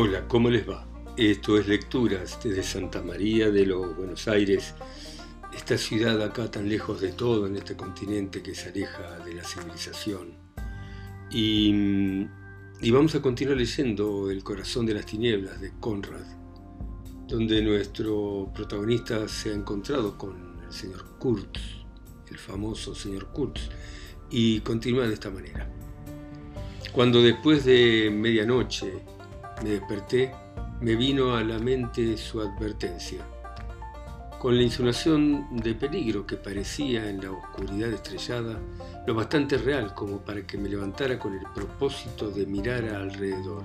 Hola, ¿cómo les va? Esto es Lecturas desde Santa María de los Buenos Aires, esta ciudad acá tan lejos de todo en este continente que se aleja de la civilización. Y, vamos a continuar leyendo El corazón de las tinieblas de Conrad, donde nuestro protagonista se ha encontrado con el señor Kurtz, el famoso señor Kurtz, y continúa de esta manera. Cuando después de medianoche me desperté, me vino a la mente su advertencia. Con la insinuación de peligro que parecía en la oscuridad estrellada, lo bastante real como para que me levantara con el propósito de mirar alrededor.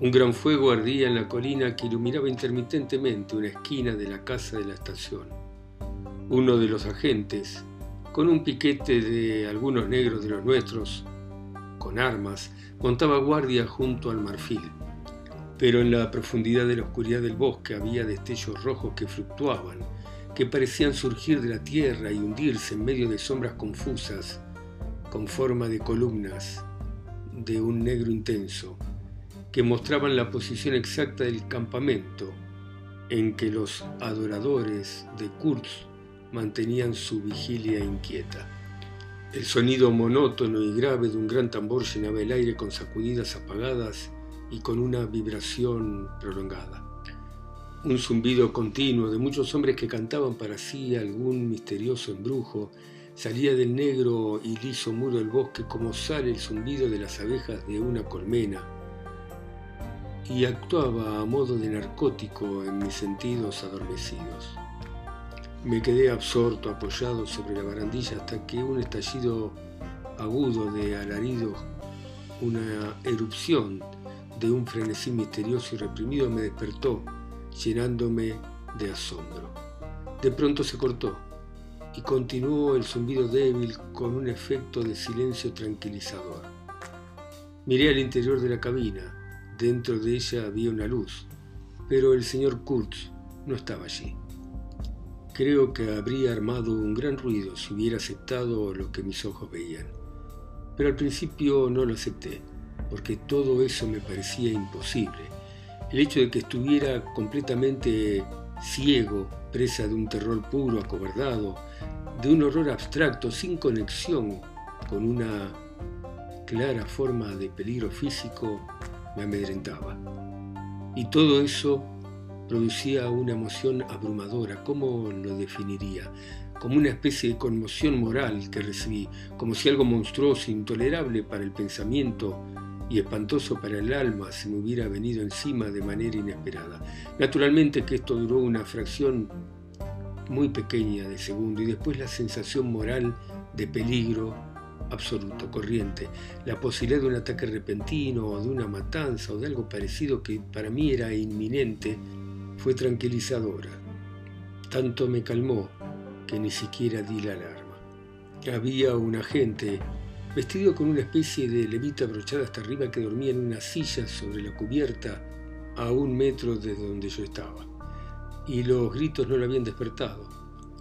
Un gran fuego ardía en la colina que iluminaba intermitentemente una esquina de la casa de la estación. Uno de los agentes, con un piquete de algunos negros de los nuestros, con armas, montaba guardia junto al marfil. Pero en la profundidad de la oscuridad del bosque había destellos rojos que fluctuaban, que parecían surgir de la tierra y hundirse en medio de sombras confusas, con forma de columnas de un negro intenso, que mostraban la posición exacta del campamento en que los adoradores de Kurz mantenían su vigilia inquieta. El sonido monótono y grave de un gran tambor llenaba el aire con sacudidas apagadas y con una vibración prolongada. Un zumbido continuo de muchos hombres que cantaban para sí algún misterioso embrujo salía del negro y liso muro del bosque como sale el zumbido de las abejas de una colmena y actuaba a modo de narcótico en mis sentidos adormecidos. Me quedé absorto, apoyado sobre la barandilla hasta que un estallido agudo de alaridos, una erupción de un frenesí misterioso y reprimido me despertó, llenándome de asombro. De pronto se cortó y continuó el zumbido débil con un efecto de silencio tranquilizador. Miré al interior de la cabina. Dentro de ella había una luz, pero el señor Kurtz no estaba allí. Creo que habría armado un gran ruido si hubiera aceptado lo que mis ojos veían. Pero al principio no lo acepté, porque todo eso me parecía imposible. El hecho de que estuviera completamente ciego, presa de un terror puro, acobardado, de un horror abstracto, sin conexión con una clara forma de peligro físico, me amedrentaba. Y todo eso producía una emoción abrumadora. ¿Cómo lo definiría? Como una especie de conmoción moral que recibí, como si algo monstruoso, intolerable para el pensamiento y espantoso para el alma se me hubiera venido encima de manera inesperada. Naturalmente que esto duró una fracción muy pequeña de segundo y después la sensación moral de peligro absoluto, corriente, la posibilidad de un ataque repentino o de una matanza o de algo parecido que para mí era inminente, fue tranquilizadora. Tanto me calmó que ni siquiera di la alarma. Había un agente vestido con una especie de levita abrochada hasta arriba que dormía en una silla sobre la cubierta a un metro de donde yo estaba. Y los gritos no lo habían despertado.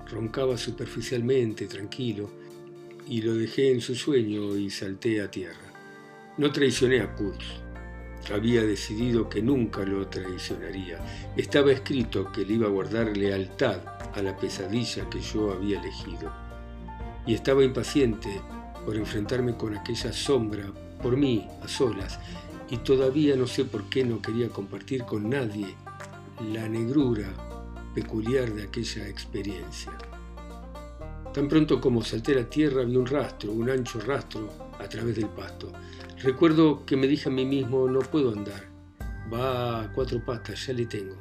Roncaba superficialmente, tranquilo, y lo dejé en su sueño y salté a tierra. No traicioné a Kurz, había decidido que nunca lo traicionaría. Estaba escrito que le iba a guardar lealtad a la pesadilla que yo había elegido. Y estaba impaciente por enfrentarme con aquella sombra, por mí, a solas, y todavía no sé por qué no quería compartir con nadie la negrura peculiar de aquella experiencia. Tan pronto como salté la tierra vi un rastro, un ancho rastro a través del pasto. Recuerdo que me dije a mí mismo, no puedo andar. Va a cuatro patas, ya le tengo.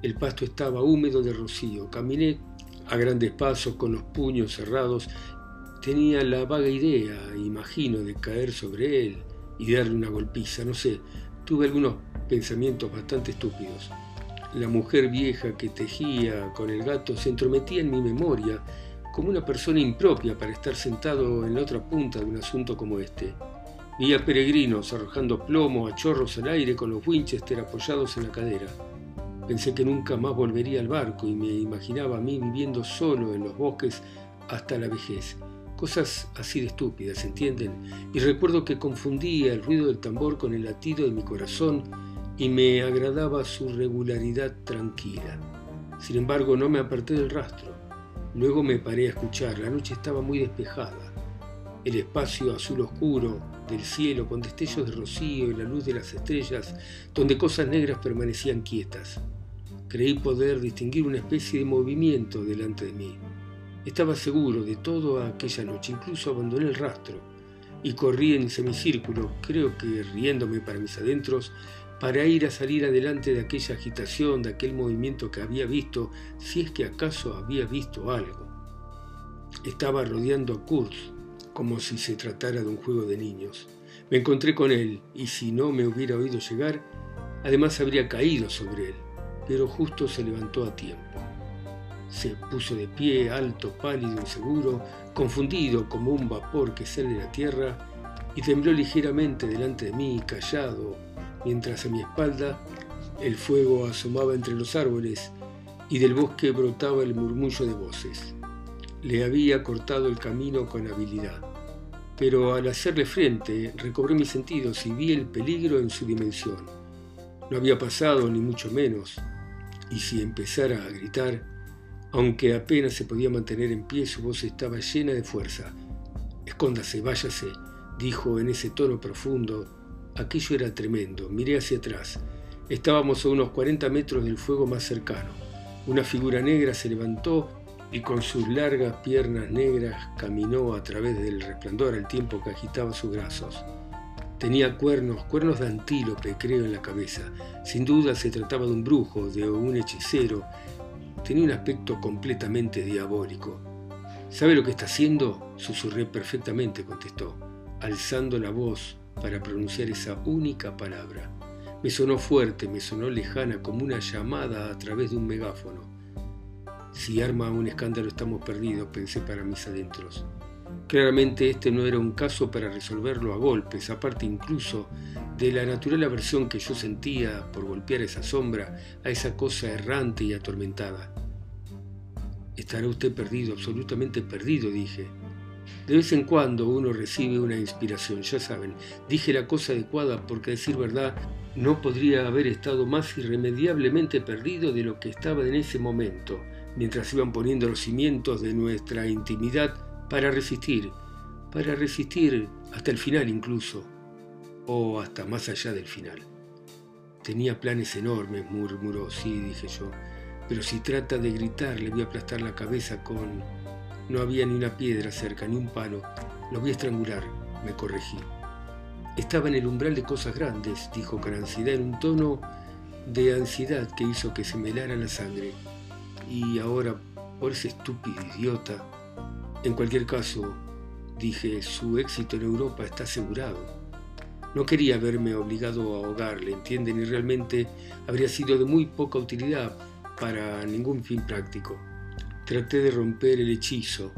El pasto estaba húmedo de rocío. Caminé a grandes pasos con los puños cerrados. Tenía la vaga idea, imagino, de caer sobre él y darle una golpiza. No sé, tuve algunos pensamientos bastante estúpidos. La mujer vieja que tejía con el gato se entrometía en mi memoria como una persona impropia para estar sentado en la otra punta de un asunto como este. Vi a peregrinos arrojando plomo a chorros al aire con los Winchester apoyados en la cadera. Pensé que nunca más volvería al barco y me imaginaba a mí viviendo solo en los bosques hasta la vejez. Cosas así de estúpidas, ¿entienden? Y recuerdo que confundía el ruido del tambor con el latido de mi corazón y me agradaba su regularidad tranquila. Sin embargo, no me aparté del rastro. Luego me paré a escuchar. La noche estaba muy despejada. El espacio azul oscuro del cielo con destellos de rocío y la luz de las estrellas, donde cosas negras permanecían quietas. Creí poder distinguir una especie de movimiento delante de mí. Estaba seguro de todo aquella noche, incluso abandoné el rastro y corrí en semicírculo, creo que riéndome para mis adentros, para ir a salir adelante de aquella agitación, de aquel movimiento que había visto, si es que acaso había visto algo. Estaba rodeando a Kurz, como si se tratara de un juego de niños. Me encontré con él, y si no me hubiera oído llegar, además habría caído sobre él, pero justo se levantó a tiempo. Se puso de pie, alto, pálido, inseguro, confundido como un vapor que sale de la tierra, y tembló ligeramente delante de mí, callado, mientras a mi espalda el fuego asomaba entre los árboles y del bosque brotaba el murmullo de voces. Le había cortado el camino con habilidad, pero al hacerle frente recobré mis sentidos y vi el peligro en su dimensión. No había pasado ni mucho menos, y si empezara a gritar, aunque apenas se podía mantener en pie, su voz estaba llena de fuerza. Escóndase, váyase, dijo en ese tono profundo Aquello era tremendo. Miré hacia atrás. Estábamos a unos 40 metros del fuego más cercano. Una figura negra se levantó y con sus largas piernas negras caminó a través del resplandor al tiempo que agitaba sus brazos. Tenía cuernos, cuernos de antílope, creo, en la cabeza. Sin duda se trataba de un brujo, de un hechicero. Tenía un aspecto completamente diabólico. ¿Sabe lo que está haciendo? Susurré perfectamente, contestó, alzando la voz para pronunciar esa única palabra. Me sonó fuerte, me sonó lejana, como una llamada a través de un megáfono. Si arma un escándalo estamos perdidos, pensé para mis adentros. Claramente este no era un caso para resolverlo a golpes, aparte incluso de la natural aversión que yo sentía por golpear esa sombra, a esa cosa errante y atormentada. Estará usted perdido, absolutamente perdido, dije. De vez en cuando uno recibe una inspiración, ya saben, dije la cosa adecuada porque a decir verdad no podría haber estado más irremediablemente perdido de lo que estaba en ese momento, mientras iban poniendo los cimientos de nuestra intimidad para resistir, para resistir hasta el final incluso, o hasta más allá del final. Tenía planes enormes, murmuró, sí, dije yo, pero si trata de gritar le voy a aplastar la cabeza con no había ni una piedra cerca, ni un palo. Lo voy a estrangular, me corregí. Estaba en el umbral de cosas grandes, dijo con ansiedad, en un tono de ansiedad que hizo que se me helara la sangre. Y ahora, por ese estúpido idiota, en cualquier caso, dije, su éxito en Europa está asegurado. No quería verme obligado a ahogarle, ¿entienden? Y realmente habría sido de muy poca utilidad para ningún fin práctico. Traté de romper el hechizo,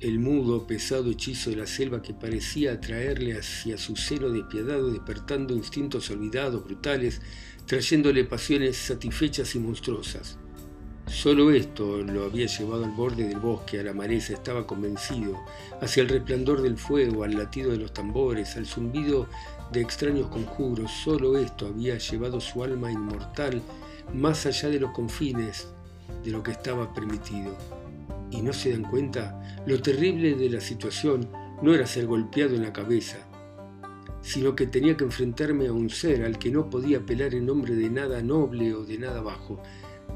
el mudo, pesado hechizo de la selva que parecía atraerle hacia su seno despiadado, despertando instintos olvidados, brutales, trayéndole pasiones satisfechas y monstruosas. Solo esto lo había llevado al borde del bosque, a la maleza, estaba convencido, hacia el resplandor del fuego, al latido de los tambores, al zumbido de extraños conjuros, solo esto había llevado su alma inmortal más allá de los confines de lo que estaba permitido. Y no se dan cuenta, lo terrible de la situación no era ser golpeado en la cabeza, sino que tenía que enfrentarme a un ser al que no podía apelar en nombre de nada noble o de nada bajo.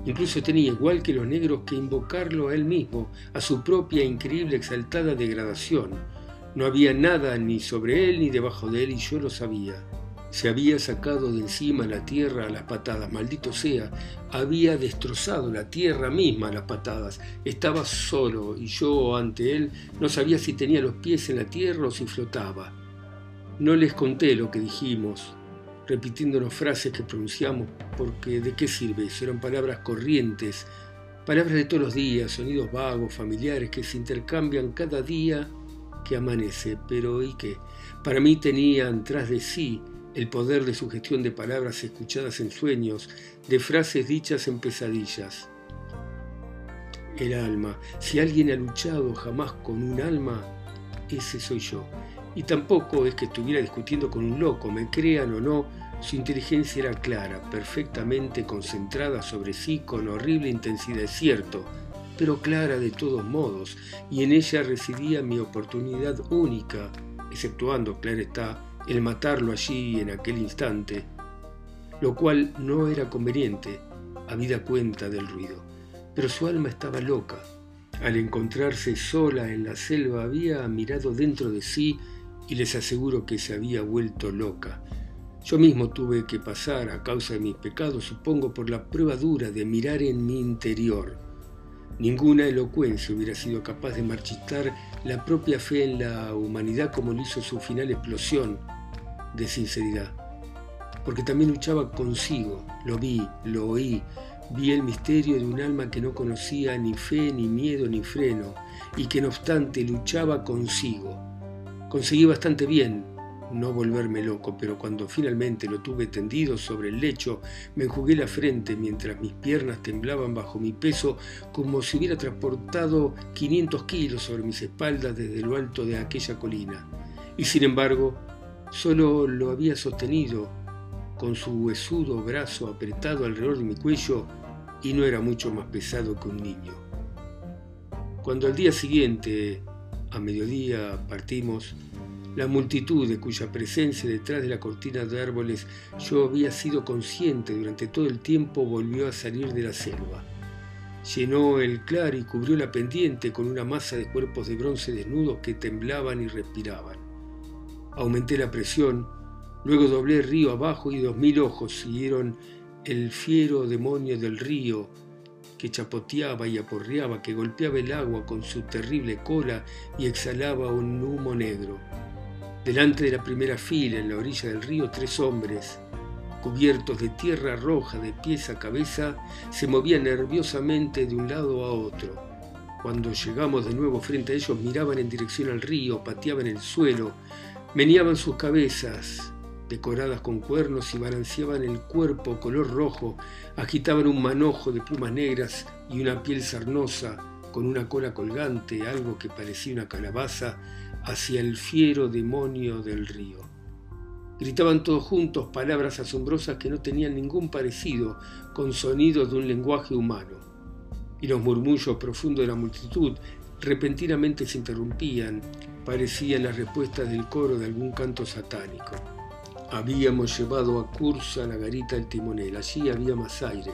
Incluso tenía, igual que los negros, que invocarlo a él mismo, a su propia increíble exaltada degradación. No había nada ni sobre él ni debajo de él y yo lo sabía. Se había sacado de encima la tierra a las patadas, maldito sea, había destrozado la tierra misma a las patadas. Estaba solo y yo ante él no sabía si tenía los pies en la tierra o si flotaba. No les conté lo que dijimos, repitiéndonos frases que pronunciamos, porque ¿de qué sirve? Eran palabras corrientes, palabras de todos los días, sonidos vagos, familiares, que se intercambian cada día que amanece. Pero ¿y qué? Para mí tenían tras de sí el poder de sugestión de palabras escuchadas en sueños, de frases dichas en pesadillas. El alma. Si alguien ha luchado jamás con un alma, ese soy yo. Y tampoco es que estuviera discutiendo con un loco, me crean o no, su inteligencia era clara, perfectamente concentrada sobre sí con horrible intensidad, es cierto, pero clara de todos modos, y en ella residía mi oportunidad única, exceptuando, claro está, el matarlo allí en aquel instante, lo cual no era conveniente, habida cuenta del ruido. Pero su alma estaba loca. Al encontrarse sola en la selva había mirado dentro de sí y les aseguro que se había vuelto loca. Yo mismo tuve que pasar, a causa de mis pecados, supongo, por la prueba dura de mirar en mi interior. Ninguna elocuencia hubiera sido capaz de marchitar la propia fe en la humanidad como lo hizo su final explosión de sinceridad. Porque también luchaba consigo, lo vi, lo oí, vi el misterio de un alma que no conocía ni fe, ni miedo, ni freno, y que no obstante luchaba consigo. Conseguí bastante bien, no volverme loco, pero cuando finalmente lo tuve tendido sobre el lecho, me enjugué la frente mientras mis piernas temblaban bajo mi peso como si hubiera transportado 500 kilos sobre mis espaldas desde lo alto de aquella colina. Y sin embargo, solo lo había sostenido con su huesudo brazo apretado alrededor de mi cuello y no era mucho más pesado que un niño. Cuando al día siguiente, a mediodía, partimos, la multitud de cuya presencia detrás de la cortina de árboles yo había sido consciente durante todo el tiempo volvió a salir de la selva. Llenó el claro y cubrió la pendiente con una masa de cuerpos de bronce desnudos que temblaban y respiraban. Aumenté la presión, luego doblé río abajo y dos mil ojos siguieron el fiero demonio del río que chapoteaba y aporreaba, que golpeaba el agua con su terrible cola y exhalaba un humo negro. Delante de la primera fila, en la orilla del río, tres hombres, cubiertos de tierra roja de pies a cabeza, se movían nerviosamente de un lado a otro. Cuando llegamos de nuevo frente a ellos, miraban en dirección al río, pateaban el suelo, meneaban sus cabezas, decoradas con cuernos, y balanceaban el cuerpo color rojo, agitaban un manojo de plumas negras y una piel sarnosa, con una cola colgante, algo que parecía una calabaza, hacia el fiero demonio del río. Gritaban todos juntos palabras asombrosas que no tenían ningún parecido con sonidos de un lenguaje humano. Y los murmullos profundos de la multitud repentinamente se interrumpían, parecían las respuestas del coro de algún canto satánico. Habíamos llevado a Cursa la garita del timonel, allí había más aire.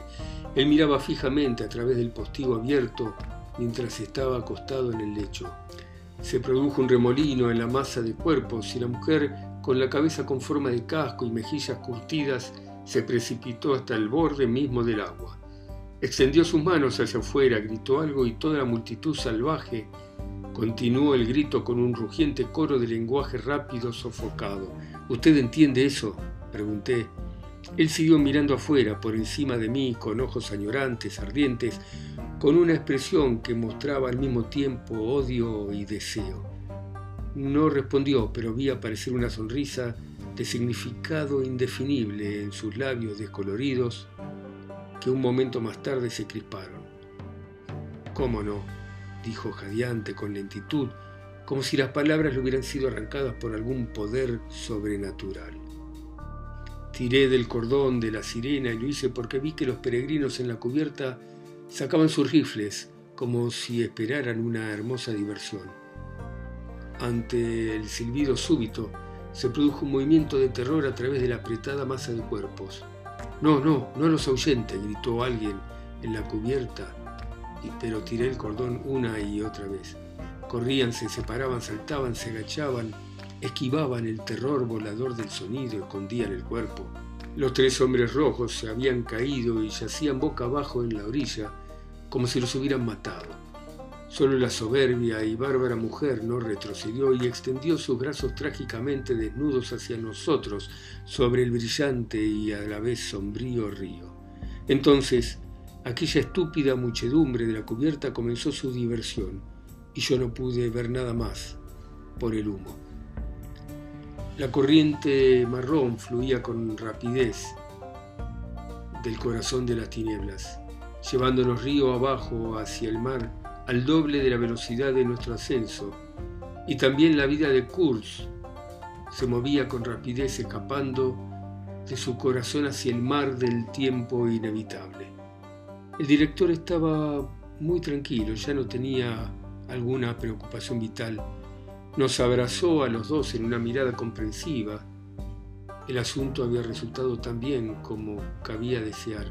Él miraba fijamente a través del postigo abierto mientras estaba acostado en el lecho. Se produjo un remolino en la masa de cuerpos y la mujer, con la cabeza con forma de casco y mejillas curtidas, se precipitó hasta el borde mismo del agua. Extendió sus manos hacia afuera, gritó algo y toda la multitud salvaje continuó el grito con un rugiente coro de lenguaje rápido sofocado. ¿Usted entiende eso? pregunté. Él siguió mirando afuera, por encima de mí, con ojos añorantes, ardientes, con una expresión que mostraba al mismo tiempo odio y deseo. No respondió, pero vi aparecer una sonrisa de significado indefinible en sus labios descoloridos que un momento más tarde se crisparon. ¿Cómo no? Dijo jadeante con lentitud, como si las palabras le hubieran sido arrancadas por algún poder sobrenatural. Tiré del cordón de la sirena y lo hice porque vi que los peregrinos en la cubierta Sacaban sus rifles como si esperaran una hermosa diversión. Ante el silbido súbito, se produjo un movimiento de terror a través de la apretada masa de cuerpos. No, no, no los ahuyente, gritó alguien en la cubierta, pero tiré el cordón una y otra vez. Corrían, se separaban, saltaban, se agachaban, esquivaban el terror volador del sonido, escondían el cuerpo. Los tres hombres rojos se habían caído y yacían boca abajo en la orilla, como si los hubieran matado. Solo la soberbia y bárbara mujer no retrocedió y extendió sus brazos trágicamente desnudos hacia nosotros sobre el brillante y a la vez sombrío río. Entonces, aquella estúpida muchedumbre de la cubierta comenzó su diversión y yo no pude ver nada más por el humo. La corriente marrón fluía con rapidez del corazón de las tinieblas, llevándonos río abajo hacia el mar al doble de la velocidad de nuestro ascenso, y también la vida de Kurz se movía con rapidez escapando de su corazón hacia el mar del tiempo inevitable. El director estaba muy tranquilo, ya no tenía alguna preocupación vital. Nos abrazó a los dos en una mirada comprensiva. El asunto había resultado tan bien como cabía desear.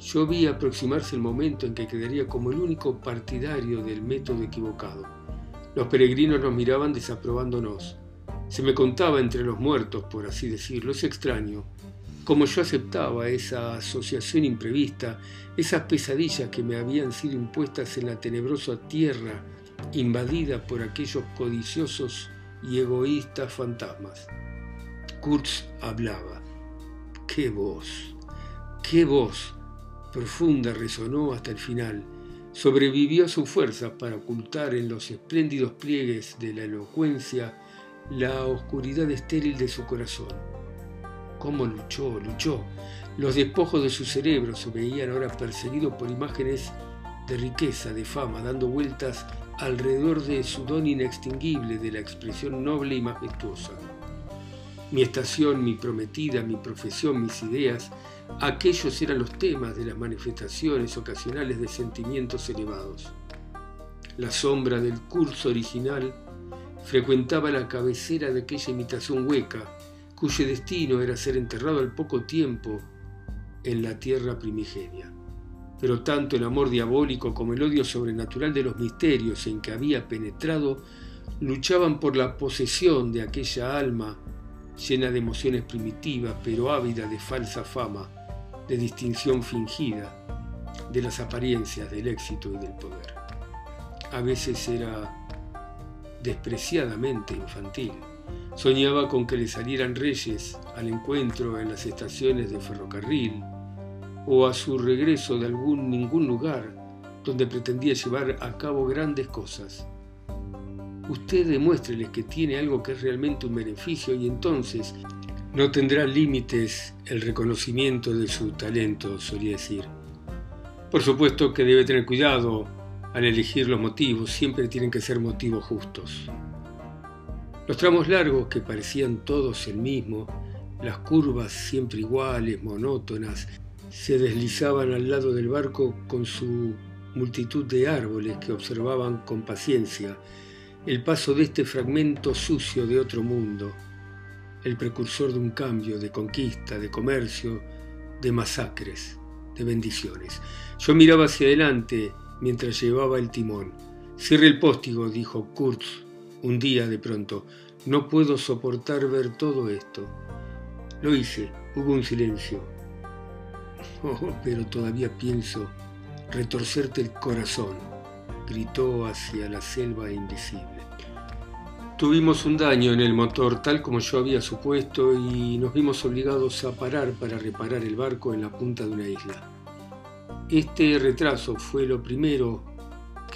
Yo vi aproximarse el momento en que quedaría como el único partidario del método equivocado. Los peregrinos nos miraban desaprobándonos. Se me contaba entre los muertos, por así decirlo. Es extraño. Como yo aceptaba esa asociación imprevista, esas pesadillas que me habían sido impuestas en la tenebrosa tierra invadida por aquellos codiciosos y egoístas fantasmas. Kurtz hablaba. ¡Qué voz! ¡Qué voz! Profunda resonó hasta el final. Sobrevivió a su fuerza para ocultar en los espléndidos pliegues de la elocuencia la oscuridad estéril de su corazón. Cómo luchó, luchó. Los despojos de su cerebro se veían ahora perseguidos por imágenes de riqueza, de fama, dando vueltas alrededor de su don inextinguible, de la expresión noble y majestuosa. Mi estación, mi prometida, mi profesión, mis ideas, aquellos eran los temas de las manifestaciones ocasionales de sentimientos elevados. La sombra del curso original frecuentaba la cabecera de aquella imitación hueca, cuyo destino era ser enterrado al poco tiempo en la tierra primigenia. Pero tanto el amor diabólico como el odio sobrenatural de los misterios en que había penetrado luchaban por la posesión de aquella alma llena de emociones primitivas, pero ávida de falsa fama, de distinción fingida, de las apariencias del éxito y del poder. A veces era despreciadamente infantil. Soñaba con que le salieran reyes al encuentro en las estaciones de ferrocarril o a su regreso de algún ningún lugar donde pretendía llevar a cabo grandes cosas. Usted demuéstreles que tiene algo que es realmente un beneficio y entonces no tendrá límites el reconocimiento de su talento, solía decir. Por supuesto que debe tener cuidado al elegir los motivos, siempre tienen que ser motivos justos. Los tramos largos, que parecían todos el mismo, las curvas siempre iguales, monótonas, se deslizaban al lado del barco con su multitud de árboles que observaban con paciencia el paso de este fragmento sucio de otro mundo, el precursor de un cambio, de conquista, de comercio, de masacres, de bendiciones. Yo miraba hacia adelante mientras llevaba el timón. Cierre el póstigo, dijo Kurtz un día de pronto. No puedo soportar ver todo esto. Lo hice. Hubo un silencio. Oh, pero todavía pienso retorcerte el corazón, gritó hacia la selva invisible. Tuvimos un daño en el motor tal como yo había supuesto y nos vimos obligados a parar para reparar el barco en la punta de una isla. Este retraso fue lo primero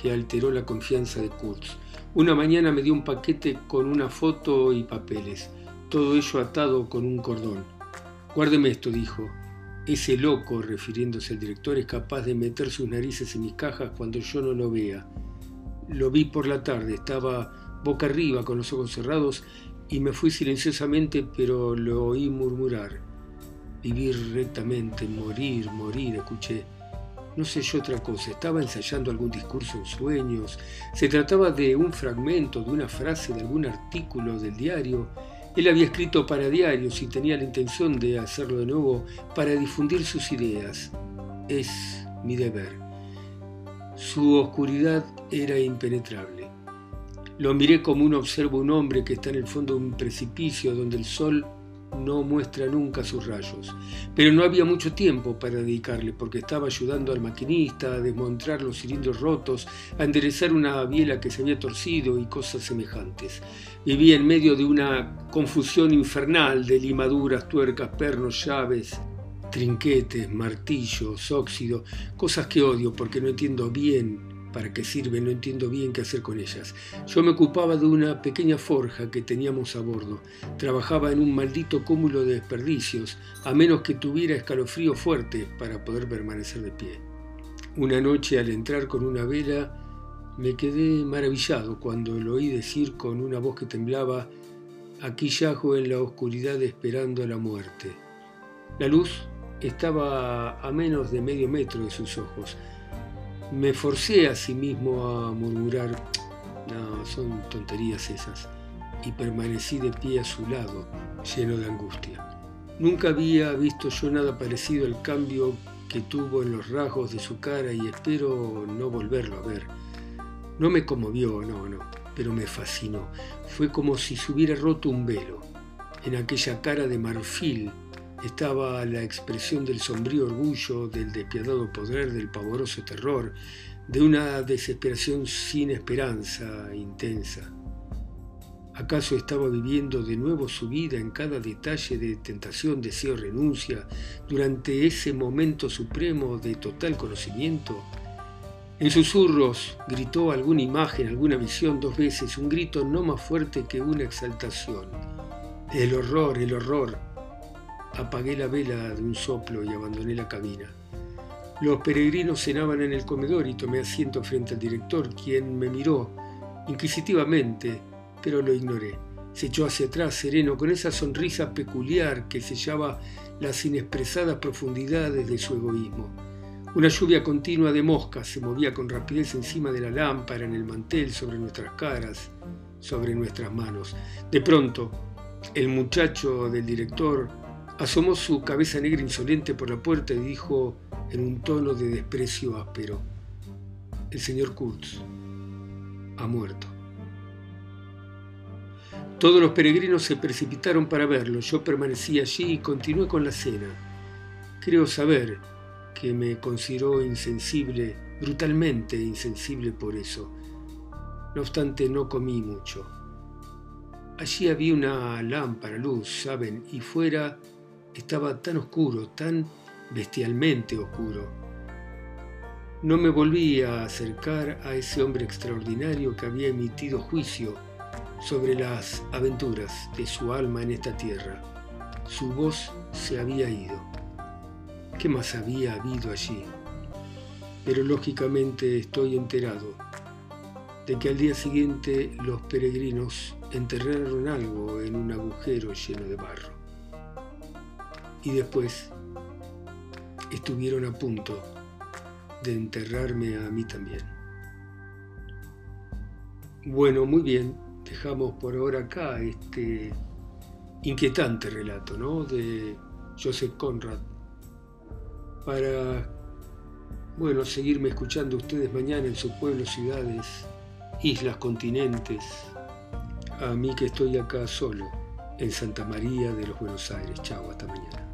que alteró la confianza de Kurtz. Una mañana me dio un paquete con una foto y papeles, todo ello atado con un cordón. Guárdeme esto, dijo. Ese loco, refiriéndose al director, es capaz de meter sus narices en mis cajas cuando yo no lo vea. Lo vi por la tarde, estaba boca arriba con los ojos cerrados y me fui silenciosamente, pero lo oí murmurar. Vivir rectamente, morir, morir, escuché. No sé yo otra cosa, estaba ensayando algún discurso en sueños, se trataba de un fragmento, de una frase de algún artículo del diario. Él había escrito para diarios y tenía la intención de hacerlo de nuevo para difundir sus ideas. Es mi deber. Su oscuridad era impenetrable. Lo miré como uno observa un hombre que está en el fondo de un precipicio donde el sol no muestra nunca sus rayos. Pero no había mucho tiempo para dedicarle porque estaba ayudando al maquinista a desmontar los cilindros rotos, a enderezar una biela que se había torcido y cosas semejantes. Vivía en medio de una confusión infernal de limaduras, tuercas, pernos, llaves, trinquetes, martillos, óxido, cosas que odio porque no entiendo bien para qué sirven, no entiendo bien qué hacer con ellas. Yo me ocupaba de una pequeña forja que teníamos a bordo. Trabajaba en un maldito cúmulo de desperdicios, a menos que tuviera escalofrío fuerte para poder permanecer de pie. Una noche al entrar con una vela, me quedé maravillado cuando lo oí decir con una voz que temblaba Aquí yajo en la oscuridad esperando a la muerte. La luz estaba a menos de medio metro de sus ojos. Me forcé a sí mismo a murmurar, no, son tonterías esas, y permanecí de pie a su lado, lleno de angustia. Nunca había visto yo nada parecido al cambio que tuvo en los rasgos de su cara y espero no volverlo a ver. No me conmovió, no, no, pero me fascinó. Fue como si se hubiera roto un velo. En aquella cara de marfil estaba la expresión del sombrío orgullo, del despiadado poder, del pavoroso terror, de una desesperación sin esperanza intensa. ¿Acaso estaba viviendo de nuevo su vida en cada detalle de tentación, deseo, renuncia, durante ese momento supremo de total conocimiento? En susurros gritó alguna imagen, alguna visión dos veces, un grito no más fuerte que una exaltación. El horror, el horror. Apagué la vela de un soplo y abandoné la cabina. Los peregrinos cenaban en el comedor y tomé asiento frente al director, quien me miró inquisitivamente pero lo ignoré. Se echó hacia atrás, sereno, con esa sonrisa peculiar que sellaba las inexpresadas profundidades de su egoísmo. Una lluvia continua de moscas se movía con rapidez encima de la lámpara, en el mantel, sobre nuestras caras, sobre nuestras manos. De pronto, el muchacho del director asomó su cabeza negra insolente por la puerta y dijo en un tono de desprecio áspero, el señor Kurtz ha muerto. Todos los peregrinos se precipitaron para verlo. Yo permanecí allí y continué con la cena. Creo saber que me consideró insensible, brutalmente insensible por eso. No obstante, no comí mucho. Allí había una lámpara, luz, ¿saben? Y fuera estaba tan oscuro, tan bestialmente oscuro. No me volví a acercar a ese hombre extraordinario que había emitido juicio sobre las aventuras de su alma en esta tierra. Su voz se había ido. ¿Qué más había habido allí? Pero lógicamente estoy enterado de que al día siguiente los peregrinos enterraron algo en un agujero lleno de barro. Y después estuvieron a punto de enterrarme a mí también. Bueno, muy bien, dejamos por ahora acá este inquietante relato ¿no? de Joseph Conrad para bueno, seguirme escuchando ustedes mañana en sus pueblos, ciudades, islas, continentes, a mí que estoy acá solo, en Santa María de los Buenos Aires. Chao, hasta mañana.